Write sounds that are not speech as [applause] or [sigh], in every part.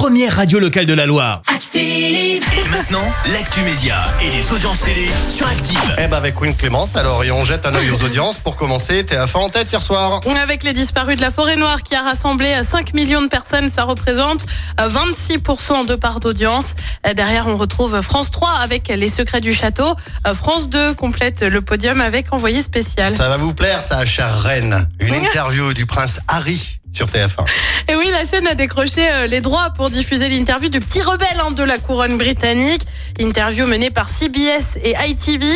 première radio locale de la Loire. Active. Et maintenant, l'actu média et les audiences télé sur Active. Eh ben avec Queen Clémence, alors et on jette un œil aux audiences pour commencer. TF1 en tête hier soir. Avec les disparus de la forêt noire qui a rassemblé 5 millions de personnes, ça représente 26% de part d'audience. Derrière, on retrouve France 3 avec Les Secrets du Château. France 2 complète le podium avec Envoyé spécial. Ça va vous plaire, ça, chère reine. Une [laughs] interview du prince Harry sur TF1. Et oui, la chaîne a décroché euh, les droits pour diffuser l'interview du petit rebelle hein, de la couronne britannique. Interview menée par CBS et ITV.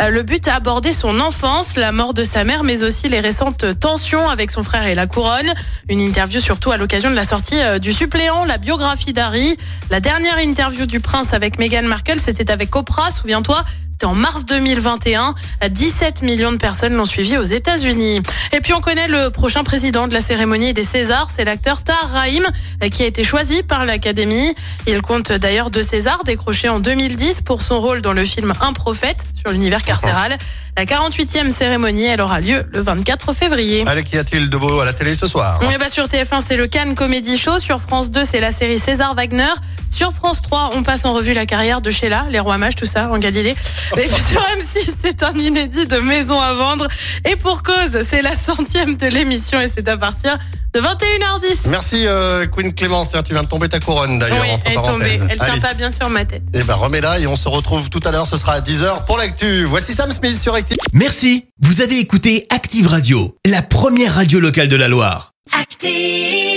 Euh, Le but à aborder son enfance, la mort de sa mère, mais aussi les récentes tensions avec son frère et la couronne. Une interview surtout à l'occasion de la sortie euh, du suppléant, la biographie d'Harry. La dernière interview du prince avec Meghan Markle, c'était avec Oprah, souviens-toi. C'était en mars 2021. 17 millions de personnes l'ont suivi aux États-Unis. Et puis on connaît le prochain président de la cérémonie des Césars, c'est l'acteur Tahar Rahim qui a été choisi par l'Académie. Il compte d'ailleurs deux Césars décrochés en 2010 pour son rôle dans le film Un prophète sur l'univers carcéral. La 48e cérémonie, elle aura lieu le 24 février. Allez, qu'y a-t-il de beau à la télé ce soir ben, sur TF1, c'est le Cannes Comedy Show. Sur France 2, c'est la série César Wagner. Sur France 3, on passe en revue la carrière de Sheila, les rois mages, tout ça, en Galilée. Et puis sur M6, c'est un inédit de maison à vendre. Et pour cause, c'est la centième de l'émission et c'est à partir de 21h10. Merci euh, Queen Clémence, tu viens de tomber ta couronne d'ailleurs. Oui, entre elle est tombée. Elle tient Allez. pas bien sur ma tête. Eh ben remets-la et on se retrouve tout à l'heure, ce sera à 10h pour l'actu. Voici Sam Smith sur Active. Merci, vous avez écouté Active Radio, la première radio locale de la Loire. Active.